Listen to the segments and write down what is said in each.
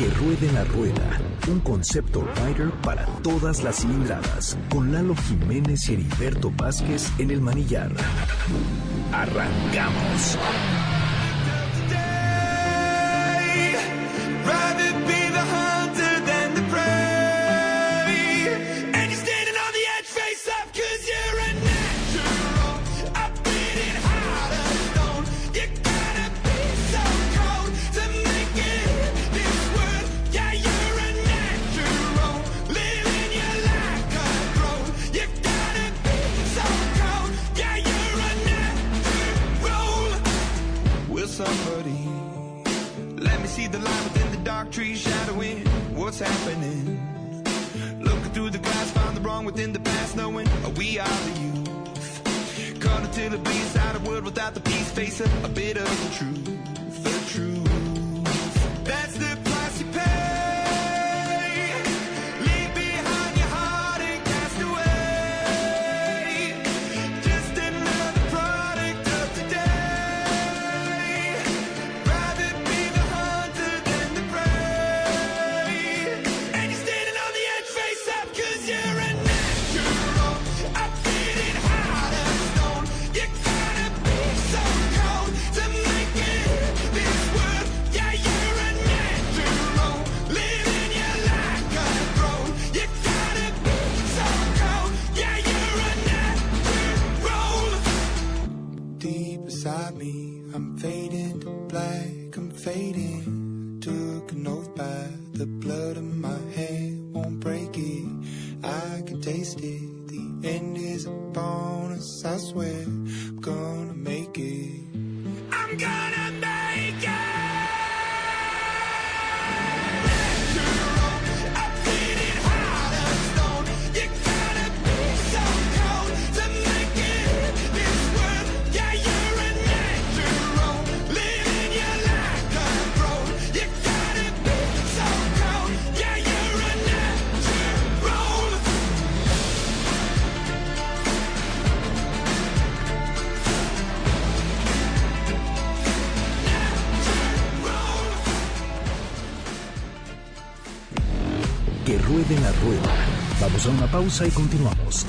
Que ruede la rueda, un concepto rider para todas las cilindradas, con Lalo Jiménez y Heriberto Vázquez en el manillar. Arrancamos. Happening. Looking through the glass, find the wrong within the past, knowing we are the youth. Caught until it bleeds out a world without the peace, facing a bit of the truth, y continuamos.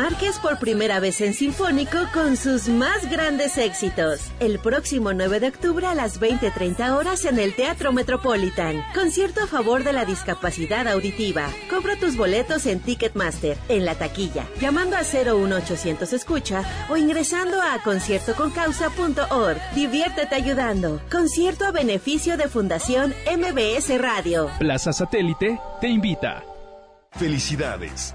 Márquez por primera vez en Sinfónico con sus más grandes éxitos. El próximo 9 de octubre a las 20.30 horas en el Teatro Metropolitan. Concierto a favor de la discapacidad auditiva. Compra tus boletos en Ticketmaster, en la taquilla, llamando a 01800 Escucha o ingresando a conciertoconcausa.org. Diviértete ayudando. Concierto a beneficio de Fundación MBS Radio. Plaza Satélite te invita. Felicidades.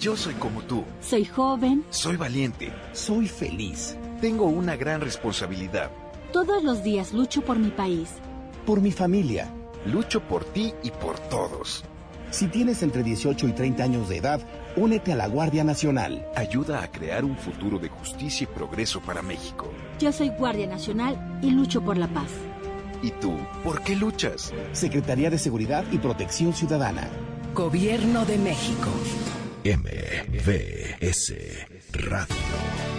Yo soy como tú. Soy joven. Soy valiente. Soy feliz. Tengo una gran responsabilidad. Todos los días lucho por mi país. Por mi familia. Lucho por ti y por todos. Si tienes entre 18 y 30 años de edad, únete a la Guardia Nacional. Ayuda a crear un futuro de justicia y progreso para México. Yo soy Guardia Nacional y lucho por la paz. ¿Y tú? ¿Por qué luchas? Secretaría de Seguridad y Protección Ciudadana. Gobierno de México. MVS Radio.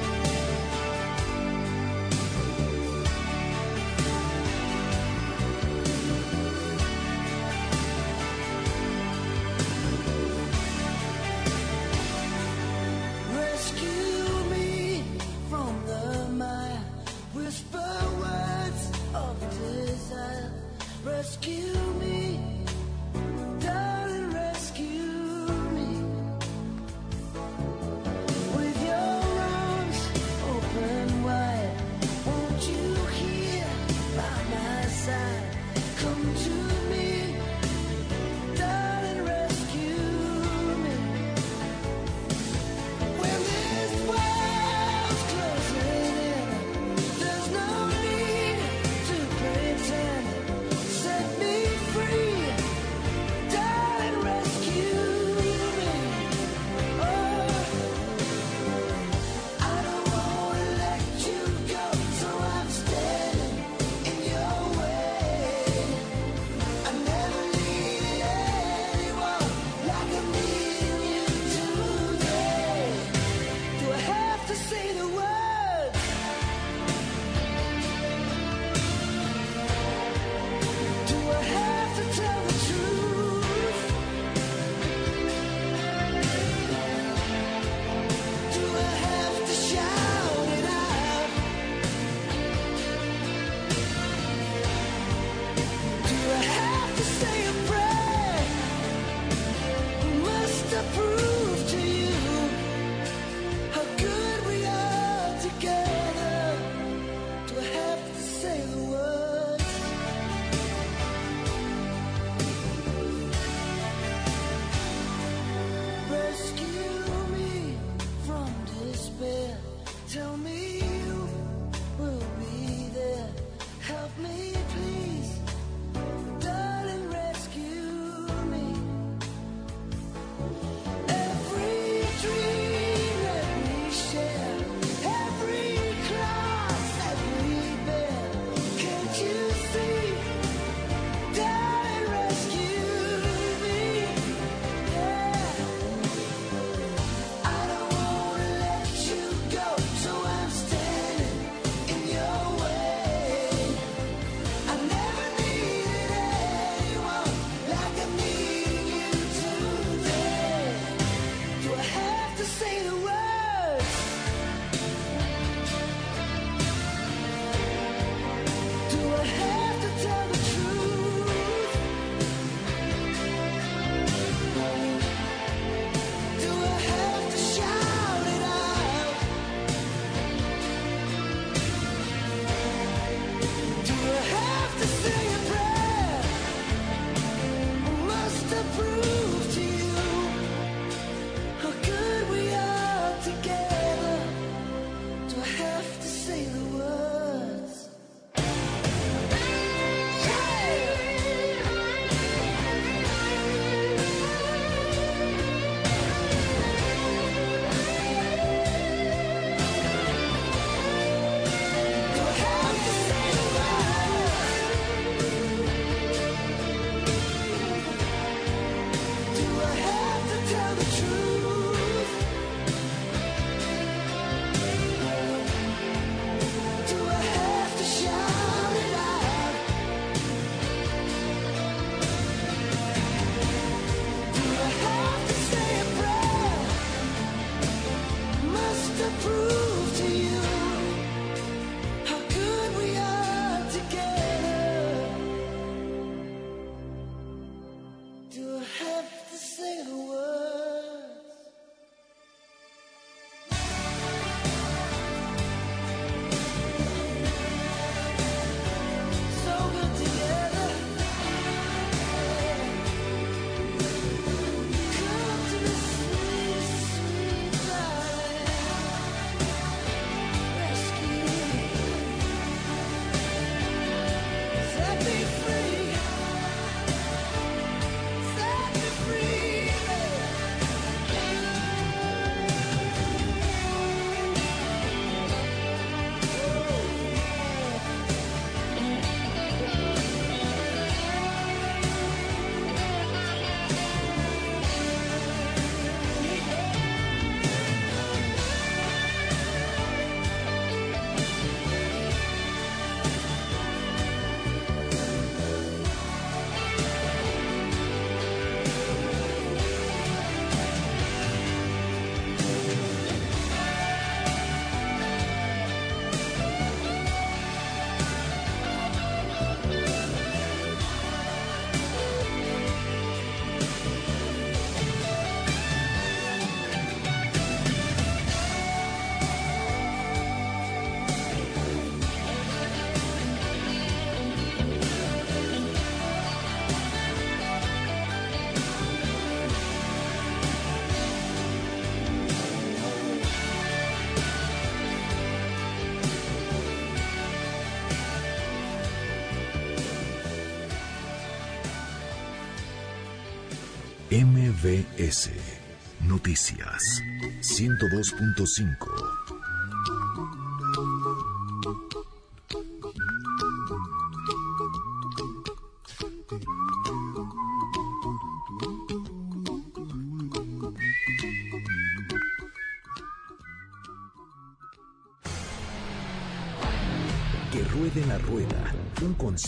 Noticias 102.5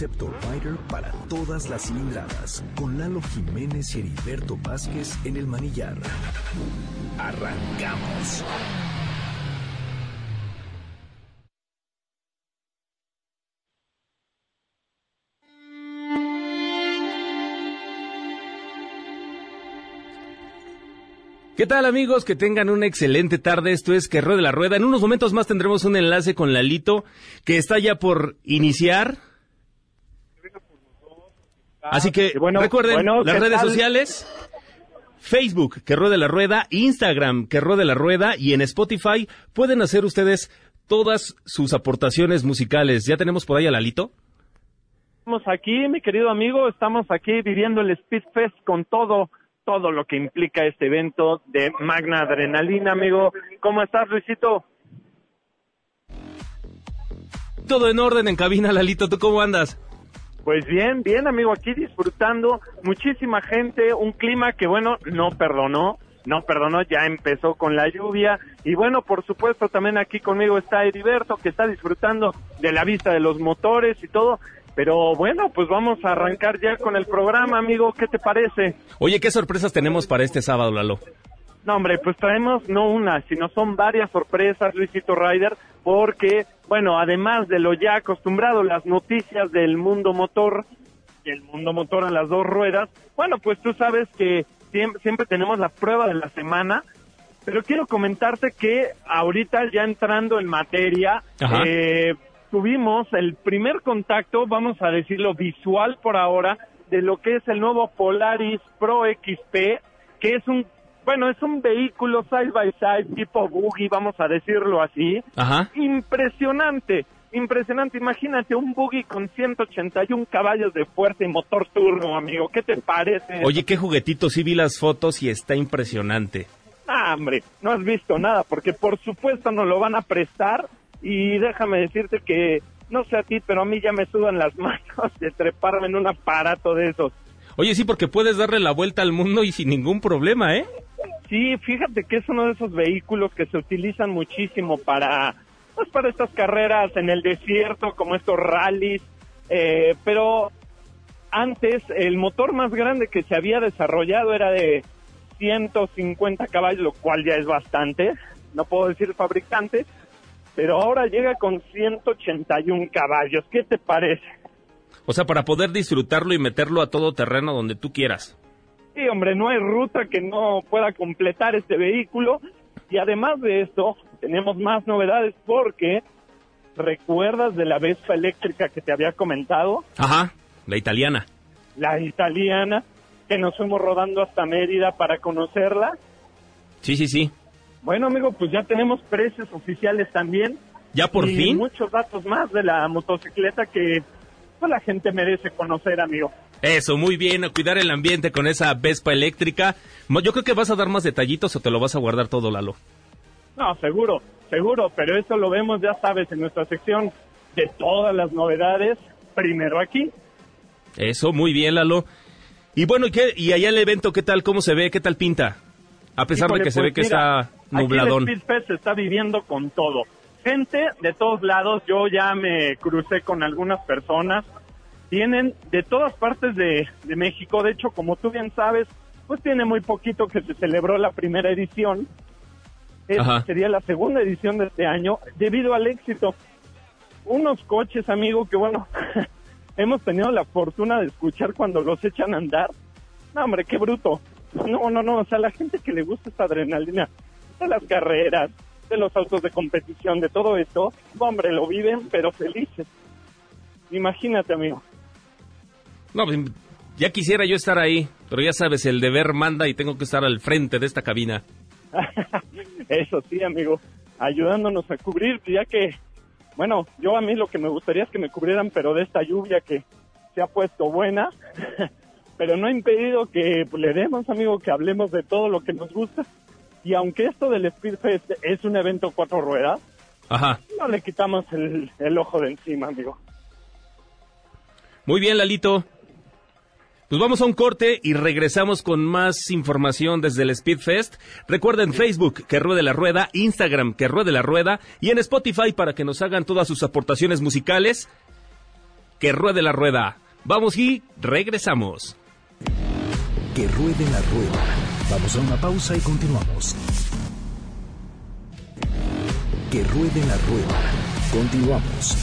un concepto rider para todas las cilindradas, con Lalo Jiménez y Heriberto Vázquez en el manillar. Arrancamos. ¿Qué tal amigos? Que tengan una excelente tarde. Esto es Que Ruede la Rueda. En unos momentos más tendremos un enlace con Lalito que está ya por iniciar. Así que bueno, recuerden bueno, las ¿qué redes tal? sociales. Facebook, que ruede la rueda, Instagram, que ruede la rueda y en Spotify pueden hacer ustedes todas sus aportaciones musicales. ¿Ya tenemos por ahí a Lalito? Estamos aquí, mi querido amigo, estamos aquí viviendo el Speed Fest con todo, todo lo que implica este evento de Magna Adrenalina, amigo. ¿Cómo estás, Luisito? Todo en orden en cabina, Lalito. ¿Tú cómo andas? Pues bien, bien, amigo, aquí disfrutando, muchísima gente, un clima que, bueno, no perdonó, no perdonó, ya empezó con la lluvia, y bueno, por supuesto, también aquí conmigo está Heriberto, que está disfrutando de la vista de los motores y todo, pero bueno, pues vamos a arrancar ya con el programa, amigo, ¿qué te parece? Oye, ¿qué sorpresas tenemos para este sábado, Lalo? No, hombre, pues traemos no una, sino son varias sorpresas, Luisito Ryder, porque, bueno, además de lo ya acostumbrado, las noticias del mundo motor, el mundo motor a las dos ruedas, bueno, pues tú sabes que siempre, siempre tenemos la prueba de la semana, pero quiero comentarte que ahorita ya entrando en materia, eh, tuvimos el primer contacto, vamos a decirlo visual por ahora, de lo que es el nuevo Polaris Pro XP, que es un, bueno, es un vehículo side by side tipo buggy, vamos a decirlo así. Ajá. Impresionante, impresionante. Imagínate un buggy con 181 caballos de fuerza y motor turbo, amigo. ¿Qué te parece? Oye, qué juguetito, sí vi las fotos y está impresionante. Ah, hombre, no has visto nada, porque por supuesto nos lo van a prestar y déjame decirte que, no sé a ti, pero a mí ya me sudan las manos de treparme en un aparato de esos. Oye, sí, porque puedes darle la vuelta al mundo y sin ningún problema, ¿eh? Sí, fíjate que es uno de esos vehículos que se utilizan muchísimo para, pues para estas carreras en el desierto, como estos rallies, eh, pero antes el motor más grande que se había desarrollado era de 150 caballos, lo cual ya es bastante, no puedo decir fabricante, pero ahora llega con 181 caballos. ¿Qué te parece? O sea, para poder disfrutarlo y meterlo a todo terreno donde tú quieras. Sí, hombre, no hay ruta que no pueda completar este vehículo. Y además de esto, tenemos más novedades porque, ¿recuerdas de la Vespa eléctrica que te había comentado? Ajá, la italiana. La italiana, que nos fuimos rodando hasta Mérida para conocerla. Sí, sí, sí. Bueno, amigo, pues ya tenemos precios oficiales también. ¿Ya por y fin? muchos datos más de la motocicleta que pues, la gente merece conocer, amigo. Eso, muy bien, a cuidar el ambiente con esa Vespa eléctrica. Yo creo que vas a dar más detallitos o te lo vas a guardar todo, Lalo. No, seguro, seguro, pero eso lo vemos, ya sabes, en nuestra sección de todas las novedades, primero aquí. Eso, muy bien, Lalo. Y bueno, ¿y, qué? ¿y allá el evento qué tal? ¿Cómo se ve? ¿Qué tal pinta? A pesar Híjole, de que se pues ve que mira, está nubladón. Aquí el Speed Fest se está viviendo con todo. Gente de todos lados, yo ya me crucé con algunas personas, vienen de todas partes de, de México, de hecho, como tú bien sabes, pues tiene muy poquito que se celebró la primera edición. Esta sería la segunda edición de este año, debido al éxito. Unos coches, amigo, que bueno, hemos tenido la fortuna de escuchar cuando los echan a andar. No, hombre, qué bruto. No, no, no, o sea, la gente que le gusta esta adrenalina de las carreras, de los autos de competición, de todo esto, hombre, lo viven, pero felices. Imagínate, amigo. No, pues, ya quisiera yo estar ahí, pero ya sabes, el deber manda y tengo que estar al frente de esta cabina. Eso sí, amigo, ayudándonos a cubrir, ya que, bueno, yo a mí lo que me gustaría es que me cubrieran, pero de esta lluvia que se ha puesto buena. pero no ha impedido que pues, le demos, amigo, que hablemos de todo lo que nos gusta. Y aunque esto del Speedfest es un evento cuatro ruedas, Ajá. no le quitamos el, el ojo de encima, amigo. Muy bien, Lalito. Pues vamos a un corte y regresamos con más información desde el Speedfest. Recuerden Facebook, que ruede la rueda, Instagram, que ruede la rueda, y en Spotify para que nos hagan todas sus aportaciones musicales. Que ruede la rueda. Vamos y regresamos. Que ruede la rueda. Vamos a una pausa y continuamos. Que ruede la rueda. Continuamos.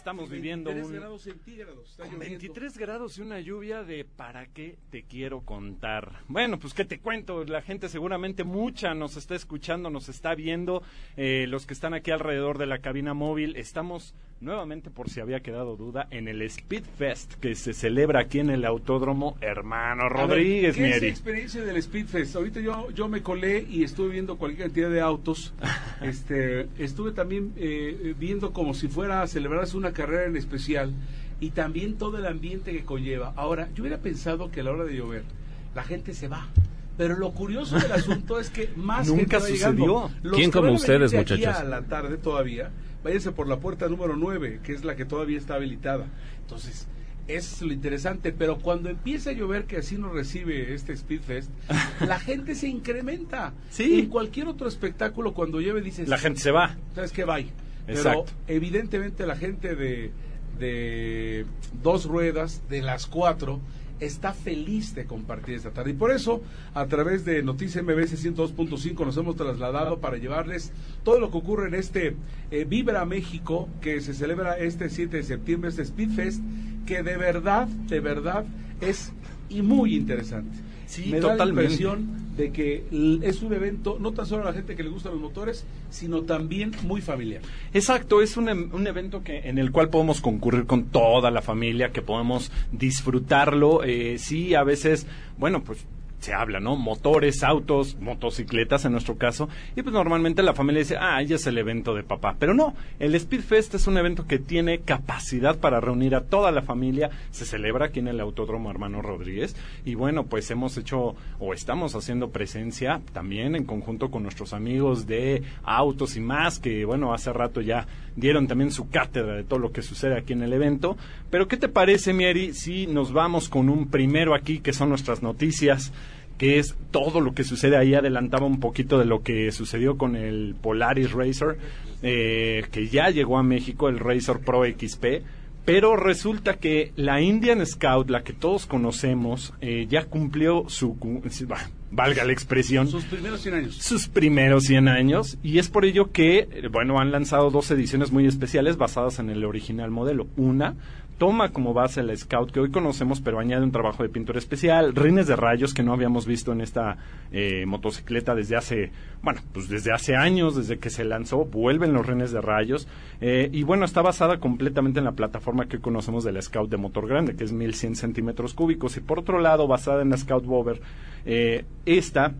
Estamos viviendo 23 un grados centígrados. Está con lloviendo. 23 grados y una lluvia de para qué te quiero contar. Bueno, pues qué te cuento, la gente seguramente mucha nos está escuchando, nos está viendo, eh, los que están aquí alrededor de la cabina móvil, estamos nuevamente por si había quedado duda en el Speed Fest que se celebra aquí en el Autódromo Hermano A ver, Rodríguez, ¿Qué es la experiencia del Speedfest? Ahorita yo, yo me colé y estuve viendo cualquier cantidad de autos. este, estuve también eh, viendo como si fuera a celebrarse una carrera en especial y también todo el ambiente que conlleva. Ahora, yo hubiera pensado que a la hora de llover la gente se va. Pero lo curioso del asunto es que más Nunca gente llegando. sucedió. Los ¿Quién que como ustedes, muchachos? A la tarde todavía, váyanse por la puerta número 9, que es la que todavía está habilitada. Entonces, es lo interesante, pero cuando empieza a llover, que así nos recibe este Speedfest, la gente se incrementa. Sí. En cualquier otro espectáculo, cuando llueve, dices... La gente se va. ¿Sabes qué? Bye. Exacto. Pero evidentemente la gente de, de dos ruedas, de las cuatro, está feliz de compartir esta tarde. Y por eso, a través de Noticias MBS 102.5 nos hemos trasladado para llevarles todo lo que ocurre en este eh, Vibra México, que se celebra este 7 de septiembre, este Speedfest, que de verdad, de verdad es y muy interesante. Sí, Me da la totalmente. impresión de que es un evento no tan solo a la gente que le gustan los motores, sino también muy familiar. Exacto, es un, em- un evento que en el cual podemos concurrir con toda la familia, que podemos disfrutarlo. Eh, sí, a veces, bueno, pues se habla, ¿no? Motores, autos, motocicletas en nuestro caso. Y pues normalmente la familia dice, ah, ya es el evento de papá. Pero no, el Speedfest es un evento que tiene capacidad para reunir a toda la familia. Se celebra aquí en el Autódromo Hermano Rodríguez. Y bueno, pues hemos hecho o estamos haciendo presencia también en conjunto con nuestros amigos de autos y más, que bueno, hace rato ya dieron también su cátedra de todo lo que sucede aquí en el evento. Pero ¿qué te parece, Mieri, si nos vamos con un primero aquí, que son nuestras noticias? que es todo lo que sucede ahí. Adelantaba un poquito de lo que sucedió con el Polaris Racer, eh, que ya llegó a México, el Racer Pro XP. Pero resulta que la Indian Scout, la que todos conocemos, eh, ya cumplió su, valga la expresión, Sus primeros 100 años. sus primeros 100 años y es por ello que, eh, bueno, han lanzado dos ediciones muy especiales basadas en el original modelo. Una toma como base la Scout que hoy conocemos, pero añade un trabajo de pintura especial, rines de rayos que no habíamos visto en esta eh, motocicleta desde hace, bueno, pues desde hace años, desde que se lanzó, vuelven los rines de rayos eh, y bueno, está basada completamente en la plataforma que hoy conocemos de la Scout de motor grande, que es 1100 centímetros cúbicos y por otro lado, basada en la Scout Bover, eh, esta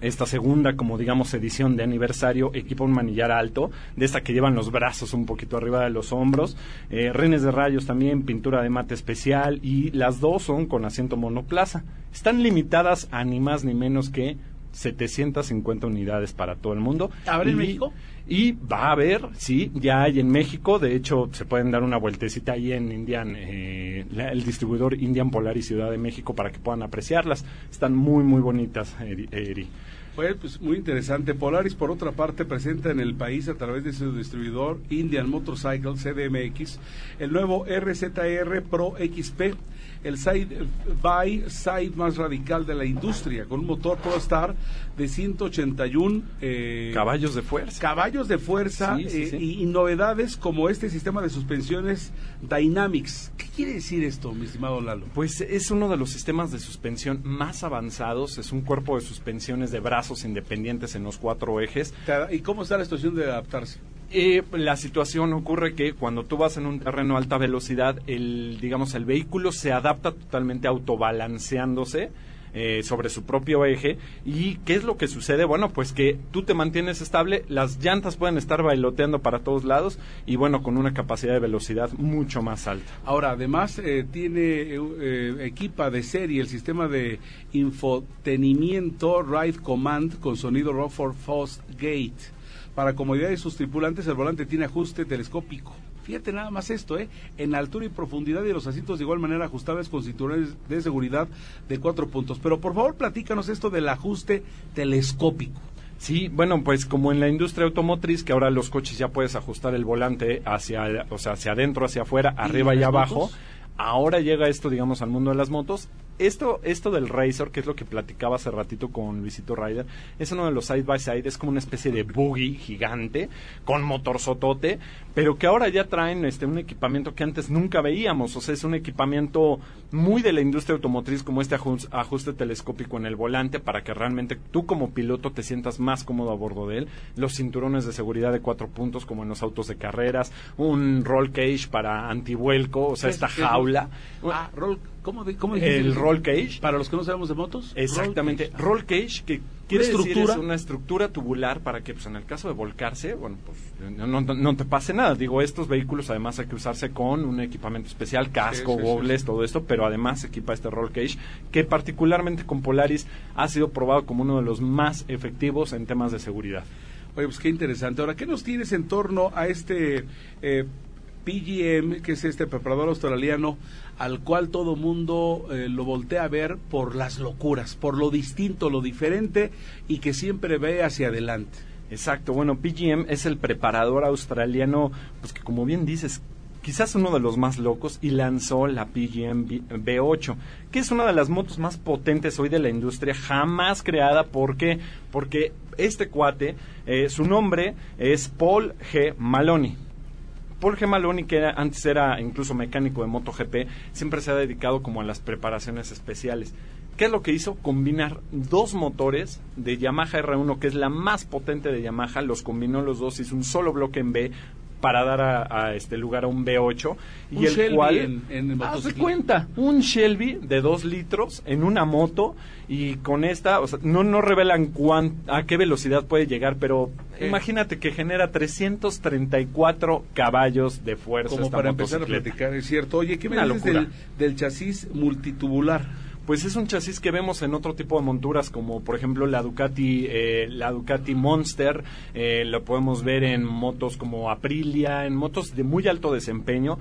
esta segunda, como digamos, edición de aniversario, equipa un manillar alto, de esta que llevan los brazos un poquito arriba de los hombros, eh, rines de rayos también, pintura de mate especial y las dos son con asiento monoplaza. Están limitadas a ni más ni menos que 750 unidades para todo el mundo. ¿Habrá en Y, México? Y va a haber, sí, ya hay en México, de hecho se pueden dar una vueltecita ahí en Indian, eh, la- el distribuidor Indian Polaris Ciudad de México para que puedan apreciarlas. Están muy, muy bonitas, Eri. Eri. Pues, pues, muy interesante. Polaris, por otra parte, presenta en el país a través de su distribuidor Indian Motorcycle CDMX el nuevo RZR Pro XP, el side by side más radical de la industria, con un motor Pro Star de 181 eh, Caballos de fuerza. caballos de fuerza Sí, sí, eh, sí. Y, y novedades como este sistema de suspensiones Dynamics. ¿Qué quiere decir esto, mi estimado Lalo? Pues es uno de los sistemas de suspensión más avanzados. Es un cuerpo de suspensiones de brazos independientes en los cuatro ejes. ¿Y cómo está la situación de adaptarse? Eh, la situación ocurre que cuando tú vas en un terreno a alta velocidad, el, digamos, el vehículo se adapta totalmente autobalanceándose eh, sobre su propio eje. ¿Y qué es lo que sucede? Bueno, pues que tú te mantienes estable, las llantas pueden estar bailoteando para todos lados y bueno, con una capacidad de velocidad mucho más alta. Ahora, además, eh, tiene eh, equipa de serie el sistema de infotenimiento Ride Command con sonido Rockford Fast Gate. Para comodidad de sus tripulantes, el volante tiene ajuste telescópico. Fíjate nada más esto, ¿eh? En altura y profundidad y los asientos de igual manera ajustables con cinturones de seguridad de cuatro puntos. Pero por favor, platícanos esto del ajuste telescópico. Sí, bueno, pues como en la industria automotriz, que ahora los coches ya puedes ajustar el volante hacia, o sea, hacia adentro, hacia afuera, arriba y, abajo. motos? Ahora llega esto, digamos, al mundo de las motos. Esto, esto del Racer, que es lo que platicaba hace ratito con Luisito Ryder, es uno de los side by side, es como una especie de buggy gigante con motor sotote, pero que ahora ya traen este un equipamiento que antes nunca veíamos, o sea, es un equipamiento muy de la industria automotriz como este ajus- ajuste telescópico en el volante para que realmente tú como piloto te sientas más cómodo a bordo de él, los cinturones de seguridad de cuatro puntos como en los autos de carreras, un roll cage para antivuelco, o sea, ¿Qué es- esta jaula. Ah, roll, ¿cómo, dijiste? El roll cage. Para los que no sabemos de motos. Exactamente. roll Roll cage, que quiere decir estructura. es una estructura tubular para que, pues, en el caso de volcarse, bueno, pues, no, no- no te pase nada. Digo, estos vehículos además hay que usarse con un equipamiento especial, casco, sí, sí, gobles, todo esto, pero además equipa este roll cage, que particularmente con Polaris ha sido probado como uno de los más efectivos en temas de seguridad. Oye, pues qué interesante. Ahora, ¿qué nos tienes en torno a este eh, PGM, que es este preparador australiano, al cual todo mundo eh, lo voltea a ver por las locuras, por lo distinto, lo diferente y que siempre ve hacia adelante? Exacto, bueno, PGM es el preparador australiano, pues que como bien dices, quizás uno de los más locos y lanzó la PGM V- V8, que es una de las motos más potentes hoy de la industria, jamás creada, ¿por qué? Porque este cuate, eh, su nombre es Paul G. Maloney. Paul G. Maloney, que antes era incluso mecánico de MotoGP, siempre se ha dedicado como a las preparaciones especiales. ¿Qué es lo que hizo? Combinar dos motores de Yamaha R1, que es la más potente de Yamaha, los combinó los dos, hizo un solo bloque en B para dar a, a este lugar a un V8 y Un el Shelby cual en- en el cuenta un Shelby de dos litros en una moto y con esta o sea no no revelan cuán, a qué velocidad puede llegar pero Sí. imagínate que genera 334 caballos de fuerza Como esta para empezar a platicar, es cierto. Oye, ¿qué me dices del, del chasis multitubular? Pues es un chasis que vemos en otro tipo de monturas, como por ejemplo la Ducati, eh, la Ducati Monster, eh, lo podemos ver en motos como Aprilia, en motos de muy alto desempeño.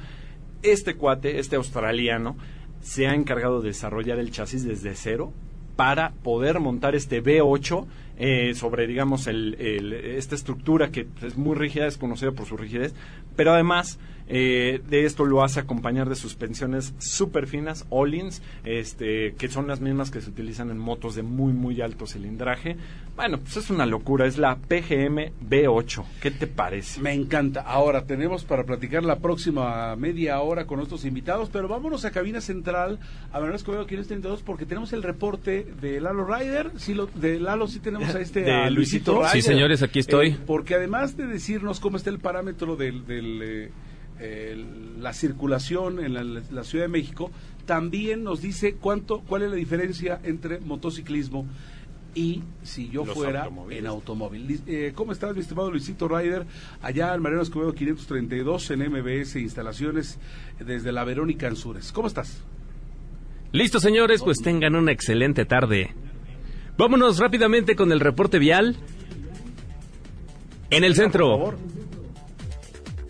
Este cuate, este australiano, se ha encargado de desarrollar el chasis desde cero para poder montar este V8 eh, sobre, digamos, el, esta estructura que es muy rígida, es conocida por su rigidez, pero además eh, de esto lo hace acompañar de suspensiones súper finas, All-ins, este, que son las mismas que se utilizan en motos de muy, muy alto cilindraje. Bueno, pues es una locura, es la PGM V8. ¿Qué te parece? Me encanta. Ahora tenemos para platicar la próxima media hora con nuestros invitados, pero vámonos a cabina central a Manuel Escobedo 532 porque tenemos el reporte de Lalo Ryder. Sí, lo, de Lalo sí tenemos a este De a Luisito. Ryder. Sí, señores, aquí estoy. Eh, porque además de decirnos cómo está el parámetro del, del, eh, el- la circulación en la, la Ciudad de México, también nos dice cuánto, cuál es la diferencia entre motociclismo y si yo Los fuera en automóvil. Eh, ¿Cómo estás, mi estimado Luisito Ryder? Allá en Mariano Escobedo 532 en MBS Instalaciones desde la Verónica Anzures. ¿Cómo estás? Listo, señores, pues tengan una excelente tarde. Vámonos rápidamente con el reporte vial. En el centro.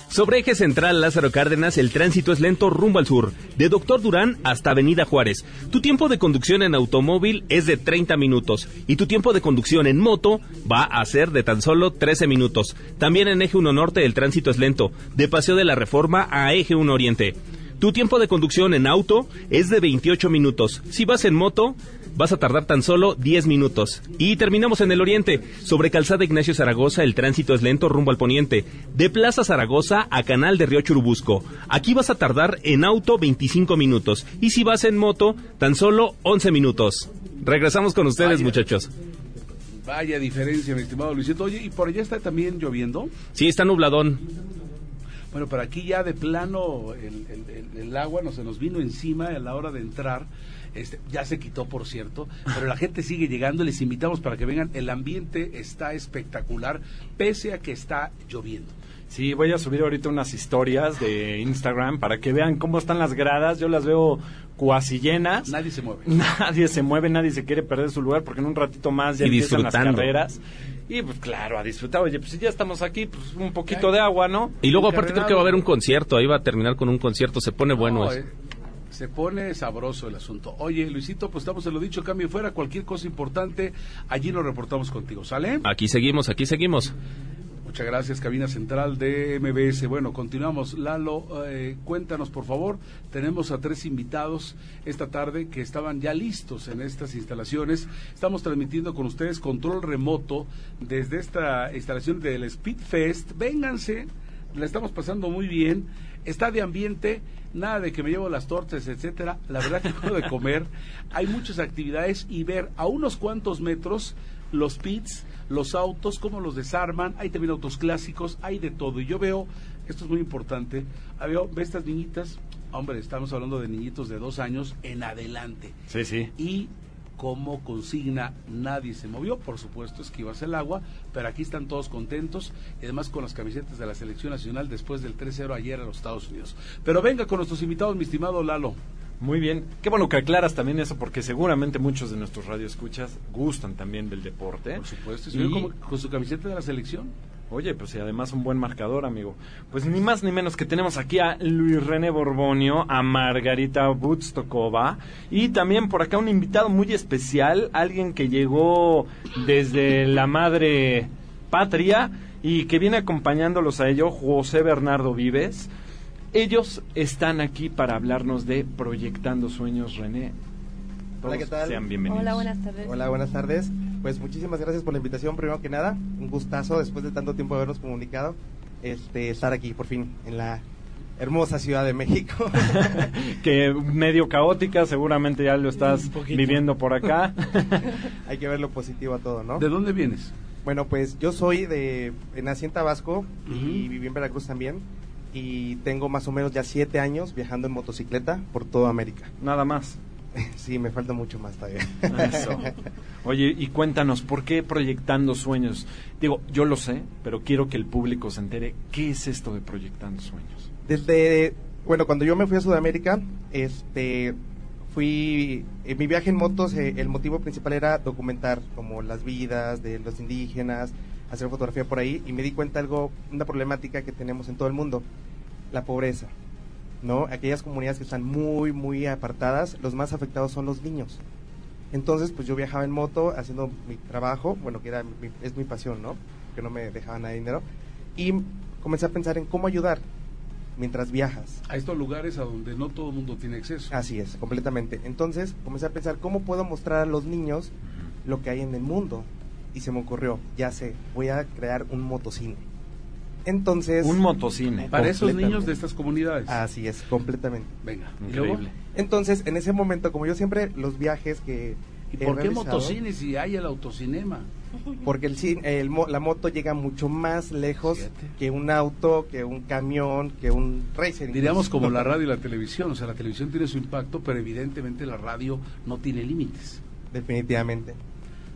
Sobre eje central Lázaro Cárdenas, el tránsito es lento rumbo al sur, de Doctor Durán hasta Avenida Juárez. Tu tiempo de conducción en automóvil es de 30 minutos y tu tiempo de conducción en moto va a ser de tan solo 13 minutos. También en eje 1 norte el tránsito es lento, de Paseo de la Reforma a eje 1 oriente. Tu tiempo de conducción en auto es de 28 minutos. Si vas en moto, vas a tardar tan solo 10 minutos. Y terminamos en el oriente. Sobre Calzada Ignacio Zaragoza, el tránsito es lento rumbo al poniente. De Plaza Zaragoza a Canal de Río Churubusco. Aquí vas a tardar en auto 25 minutos. Y si vas en moto, tan solo 11 minutos. Regresamos con ustedes, Vaya. muchachos. Vaya diferencia, mi estimado Luisito. Oye, ¿y por allá está también lloviendo? Sí, está nubladón. Bueno, pero aquí ya de plano el, el- el- el agua no se nos vino encima a la hora de entrar. Este, ya se quitó, por cierto, pero la gente sigue llegando. Les invitamos para que vengan. El ambiente está espectacular, pese a que está lloviendo. Sí, voy a subir ahorita unas historias de Instagram para que vean cómo están las gradas. Yo las veo cuasi llenas. Nadie se mueve. Nadie se mueve, nadie se quiere perder su lugar porque en un ratito más ya Y empiezan las carreras. Y pues claro, a disfrutar. Oye, pues si ya estamos aquí, pues un poquito de agua, ¿no? Y luego aparte creo que va a haber un concierto. Ahí va a terminar con un concierto. Se pone bueno No, eso. eh, se pone sabroso el asunto. Oye, Luisito, pues estamos en lo dicho, cambio fuera, cualquier cosa importante, allí nos reportamos contigo, ¿sale? Aquí seguimos, aquí seguimos. Muchas gracias, cabina central de MBS. Bueno, continuamos. Lalo, eh, cuéntanos, por favor. Tenemos a tres invitados esta tarde que estaban ya listos en estas instalaciones. Estamos transmitiendo con ustedes control remoto desde esta instalación del Speed Fest. Vénganse, la estamos pasando muy bien. Está de ambiente, nada de que me llevo las tortas, etcétera. La verdad que puedo de comer. Hay muchas actividades y ver a unos cuantos metros los pits, los autos, cómo los desarman, hay también autos clásicos, hay de todo. Y yo veo, esto es muy importante, ah, veo, ve estas niñitas, hombre, estamos hablando de niñitos de dos años en adelante. Sí, sí. Y como consigna, nadie se movió, por supuesto, esquivas el agua, pero aquí están todos contentos y además con las camisetas de la selección nacional después del 3-0 ayer a los Estados Unidos. Pero venga con nuestros invitados, mi estimado Lalo. Muy bien. Qué bueno que aclaras también eso, porque seguramente muchos de nuestros radioescuchas gustan también del deporte. Por supuesto, Y- ¿se vio como- con su camiseta de la selección? Oye, pues y además un buen marcador, amigo. Pues ni más ni menos que tenemos aquí a Luis René Borbonio, a Margarita Budstokova y también por acá un invitado muy especial, alguien que llegó desde la madre patria y que viene acompañándolos a ello, José Bernardo Vives. Ellos están aquí para hablarnos de Proyectando Sueños, René. Hola, ¿qué tal? Sean bienvenidos. Hola, buenas tardes. Hola, buenas tardes. Pues muchísimas gracias por la invitación, primero que nada. Un gustazo, después de tanto tiempo de habernos comunicado, este, estar aquí por fin en la hermosa Ciudad de México. que medio caótica, seguramente ya lo estás viviendo por acá. Hay que ver lo positivo a todo, ¿no? ¿De dónde vienes? Bueno, pues yo soy de, nací en Tabasco y Ujú. viví en Veracruz también. Y tengo más o menos ya siete años viajando en motocicleta por toda América. Nada más. Sí, me falta mucho más todavía. Eso. Oye, y cuéntanos, ¿por qué proyectando sueños? Digo, yo lo sé, pero quiero que el público se entere. ¿Qué es esto de proyectando sueños? Desde, bueno, cuando yo me fui a Sudamérica, este, fui, en mi viaje en motos, eh, el motivo principal era documentar como las vidas de los indígenas, hacer fotografía por ahí, y me di cuenta algo, una problemática que tenemos en todo el mundo, la pobreza, ¿no? Aquellas comunidades que están muy, muy apartadas, los más afectados son los niños. Entonces, pues yo viajaba en moto haciendo mi trabajo, bueno, que era mi- es mi pasión, ¿no? Que no me dejaban nada de dinero. Y comencé a pensar en cómo ayudar mientras viajas. A estos lugares a donde no todo el mundo tiene acceso. Así es, completamente. Entonces comencé a pensar cómo puedo mostrar a los niños lo que hay en el mundo. Y se me ocurrió, ya sé, voy a crear un motocine. Entonces... Un motocine. Para esos niños de estas comunidades. Así es, completamente. Venga, ¿y Increíble. Entonces, en ese momento, como yo siempre, los viajes que... ¿Y por qué realizado- motocines si hay el autocinema? Porque el, el mo- la moto llega mucho más lejos que un auto, que un camión, que un racer. Diríamos como la radio y la televisión, o sea, la televisión tiene su impacto, pero evidentemente la radio no tiene límites. Definitivamente.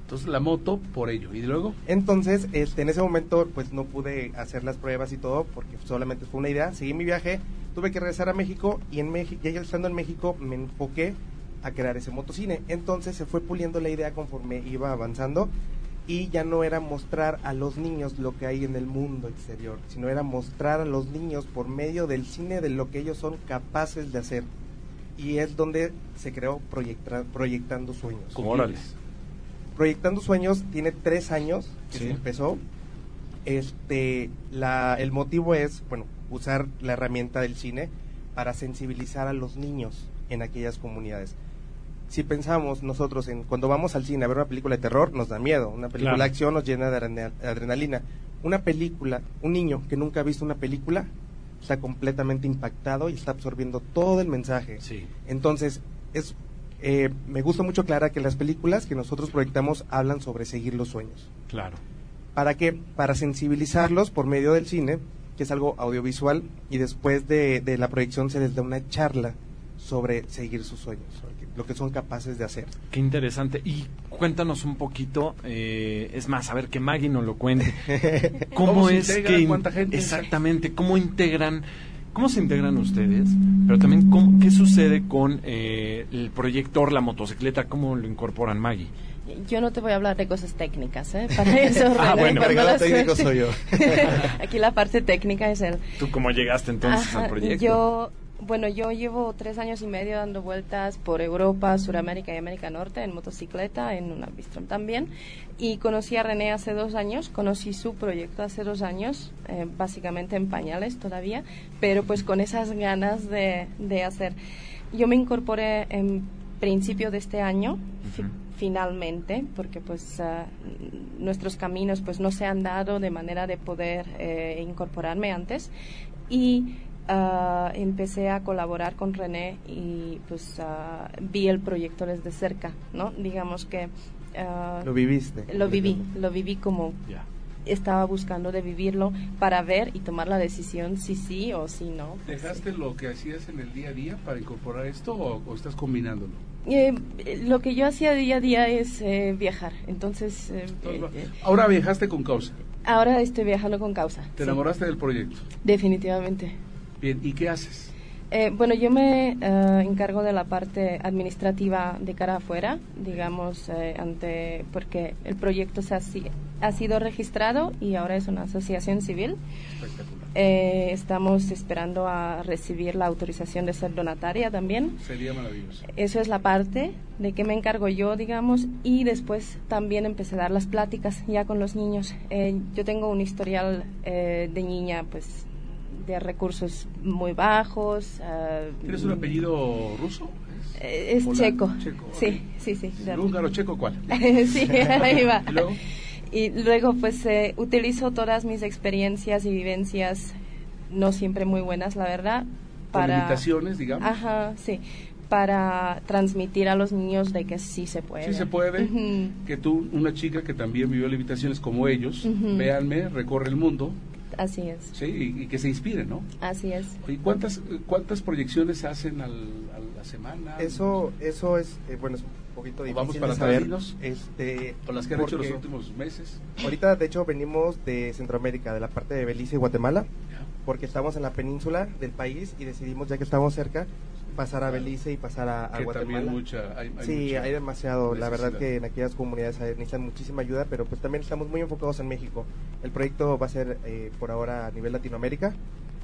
Entonces la moto, por ello. ¿Y luego? Entonces, este, en ese momento, pues no pude hacer las pruebas y todo, porque solamente fue una idea. Seguí mi viaje, tuve que regresar a México y en México, ya estando en México, me enfoqué a crear ese motocine. Entonces se fue puliendo la idea conforme iba avanzando y ya no era mostrar a los niños lo que hay en el mundo exterior, sino era mostrar a los niños por medio del cine de lo que ellos son capaces de hacer. Y es donde se creó Proyecta- Proyectando Sueños. Órale. Proyectando Sueños tiene tres años que Sí. se empezó. Este, la, el motivo es, bueno, usar la herramienta del cine para sensibilizar a los niños en aquellas comunidades. Si pensamos nosotros en cuando vamos al cine a ver una película de terror, nos da miedo. Una película Claro. de acción nos llena de adrena- adrenalina. Una película, un niño que nunca ha visto una película, está completamente impactado y está absorbiendo todo el mensaje. Sí. Entonces, es, eh, me gusta mucho, Clara, que las películas que nosotros proyectamos hablan sobre seguir los sueños. Claro. ¿Para qué? Para sensibilizarlos por medio del cine, que es algo audiovisual, y después de, de la proyección se les da una charla sobre seguir sus sueños, lo que son capaces de hacer. Qué interesante. Y cuéntanos un poquito, eh, es más, a ver que Maggie nos lo cuente. ¿Cómo, ¿Cómo se es que in- ¿Cuánta gente? exactamente cómo integran, cómo se integran ustedes? Pero también cómo- qué sucede con eh, el proyector, la motocicleta, cómo lo incorporan Maggie. Yo no te voy a hablar de cosas técnicas, ¿eh? Para eso, Ah, bueno. mala técnico soy yo. Aquí la parte técnica es el... ¿Tú cómo llegaste entonces Ajá, al proyecto? Yo, bueno, yo llevo tres años y medio dando vueltas por Europa, Sudamérica y América Norte en motocicleta, en una Bistrom también. Y conocí a René hace dos años, conocí su proyecto hace dos años, eh, básicamente en pañales todavía, pero pues con esas ganas de, de hacer. Yo me incorporé en principio de este año, fi- finalmente, porque pues ah, nuestros caminos pues no se han dado de manera de poder eh, incorporarme antes y ah, empecé a colaborar con René y pues ah, vi el proyecto desde cerca, ¿no? Digamos que ah, Lo viviste. Lo viví, lo viví como estaba buscando de vivirlo para ver y tomar la decisión si sí o si no. ¿Dejaste lo que hacías en el día a día para incorporar esto o, o estás combinándolo? Eh, lo que yo hacía día a día es eh, viajar, entonces eh, eh, Ahora viajaste con causa. ahora estoy viajando con causa. Te sí, enamoraste del proyecto. definitivamente. Bien, ¿y qué haces? Eh, bueno, yo me eh, encargo de la parte administrativa de cara afuera, digamos, eh, ante porque el proyecto se ha, si- ha sido registrado y ahora es una asociación civil. Eh, estamos esperando a recibir la autorización de ser donataria también. Sería maravilloso. Eso es la parte de que me encargo yo, digamos, y después también empecé a dar las pláticas ya con los niños. Yo tengo un historial de niña, pues, de recursos muy bajos. eh, ¿Tienes un apellido ruso? eh, es checo. Sí, sí, sí. ¿El húngaro checo cuál? sí, ahí va. ¿Y luego? Y luego, pues, eh, utilizo todas mis experiencias y vivencias, no siempre muy buenas, la verdad, para... limitaciones, digamos. Ajá, sí. Para transmitir a los niños de que sí se puede. Sí se puede. Que tú, una chica que también vivió limitaciones como ellos, Ujú. véanme, recorre el mundo, Así es, sí, y, y que se inspire, ¿no? así es. ¿Y cuántas, cuántas proyecciones hacen al, a la semana? Eso, eso es, eh, bueno, es un poquito ¿O difícil vamos para de saber. Este, ¿O las que han hecho los porque últimos meses? Ahorita, de hecho, venimos de Centroamérica, de la parte de Belice y Guatemala, porque estamos en la península del país y decidimos, ya que estamos cerca, pasar a Belice y pasar a, a Que Guatemala. también mucha- hay- hay sí, mucha hay demasiado. La verdad que en aquellas comunidades necesitan muchísima ayuda, pero pues también estamos muy enfocados en México. El proyecto va a ser eh, por ahora a nivel Latinoamérica,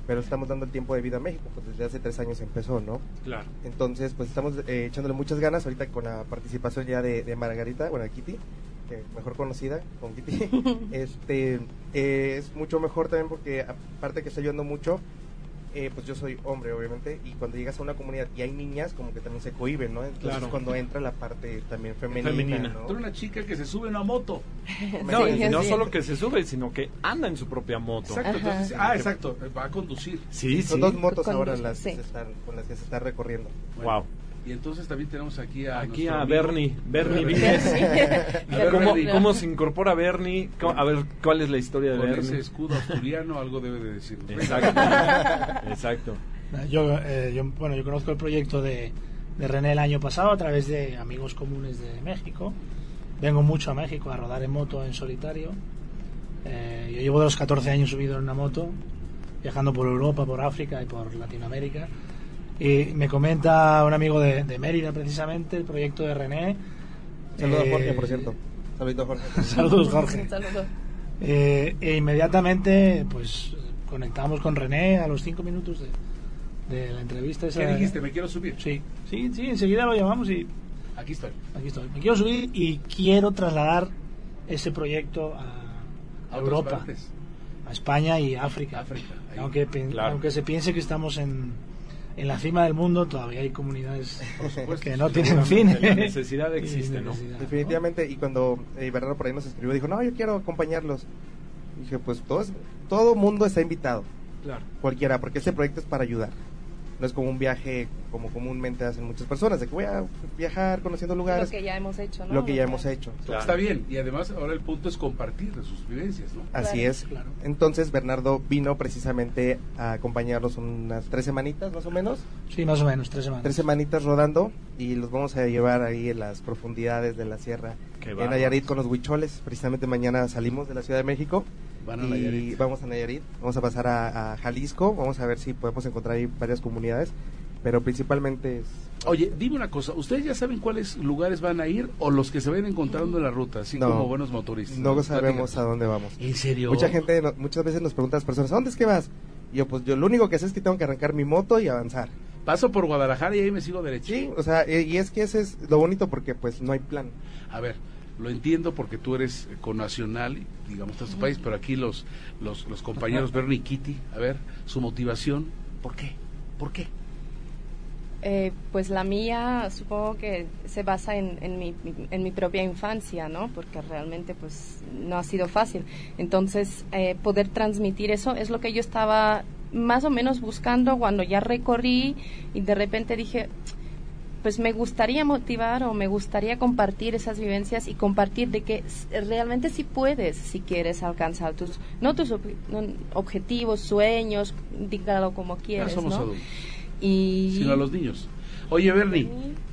pero estamos dando el tiempo de vida a México, pues desde hace tres años empezó, ¿no? Claro. Entonces, pues estamos eh, echándole muchas ganas ahorita con la participación ya de, de Margarita, bueno, de Kitty, que mejor conocida con Kitty. este eh, es mucho mejor también porque aparte que está ayudando mucho, eh, pues yo soy hombre, obviamente, y cuando llegas a una comunidad y hay niñas, como que también se cohiben, ¿no? Entonces Claro. cuando entra la parte también femenina, Femenina. ¿no? Tú eres una chica que se sube en una moto. No, Sí, y no sí. solo que se sube, sino que anda en su propia moto. Exacto, entonces, ah, exacto, va a conducir. Sí, Son sí. dos motos ahora las sí. que se están, con las que se está recorriendo. Wow. Y entonces también tenemos aquí a Aquí a Bernie, Bernie. Vives. A ver, ¿Cómo, Bernie. cómo se incorpora Bernie? A ver, ¿cuál es la historia de Con Bernie? ese escudo asturiano algo debe de decir. Exacto. Exacto. Yo, eh, yo, bueno, yo conozco el proyecto de, de René el año pasado a través de amigos comunes de México. Vengo mucho a México a rodar en moto en solitario. Eh, yo llevo de los 14 años subido en una moto, viajando por Europa, por África y por Latinoamérica. Y me comenta un amigo de, de Mérida, precisamente, el proyecto de René. Saludos Eh, Jorge, por cierto. Saludos, Jorge. Saludos, Jorge. Un saludo. Eh, e inmediatamente, pues, conectamos con René a los cinco minutos de, de la entrevista. Esa, ¿Qué dijiste? ¿Me quiero subir? Sí, sí, sí, enseguida lo llamamos y Aquí estoy. aquí estoy. Me quiero subir y quiero trasladar ese proyecto a, A Europa, partes. a España y África. África. Aunque, Claro. aunque se piense que estamos en, en la cima del mundo, todavía hay comunidades supuesto, que no tienen fin. La necesidad existe, ¿no? necesidad, Definitivamente, y cuando eh, Bernardo por ahí nos escribió, dijo, no, yo quiero acompañarlos. Dije, pues todo, es- todo mundo está invitado, Claro. cualquiera, porque este proyecto es para ayudar. No es como un viaje como comúnmente hacen muchas personas, de que voy a viajar conociendo lugares, Lo que ya hemos hecho, ¿no? lo que ya hemos hecho. Está bien. Y además ahora el punto es compartir de sus vivencias, ¿no? Así es. Entonces Bernardo vino precisamente a acompañarnos unas tres semanitas más o menos. Sí, más o menos, tres semanas. Tres semanitas rodando y los vamos a llevar ahí en las profundidades de la sierra. Qué en. Nayarit con los huicholes. Precisamente mañana salimos de la Ciudad de México. Van a y Nayarit. vamos a Nayarit. Vamos a pasar a, a Jalisco. Vamos a ver si podemos encontrar ahí varias comunidades. Pero principalmente es... Oye, dime una cosa, ¿ustedes ya saben cuáles lugares van a ir o los que se ven encontrando en la ruta, así No. como buenos motoristas? No sabemos a dónde vamos. ¿En serio? Mucha gente, no- muchas veces nos preguntan las personas, ¿a dónde es que vas? Y yo, pues yo lo único que sé es que tengo que arrancar mi moto y avanzar. Paso por Guadalajara y ahí me sigo derecho. Sí, o sea, y es que ese es lo bonito porque pues no hay plan. A ver, lo entiendo porque tú eres connacional, digamos, de tu país, pero aquí los, los, los compañeros Bernie y Kitty, a ver, su motivación, ¿por qué? ¿Por qué? Eh, pues la mía supongo que se basa en, en, mi, en mi propia infancia, ¿no? Porque realmente pues no ha sido fácil. Entonces, eh, poder transmitir eso es lo que yo estaba más o menos buscando cuando ya recorrí y de repente dije, pues me gustaría motivar o me gustaría compartir esas vivencias y compartir de que realmente sí puedes si quieres alcanzar tus no tus ob- no, objetivos, sueños, dígalo como quieres, somos ¿no? adultos, Y sino a los niños. Oye, Bernie,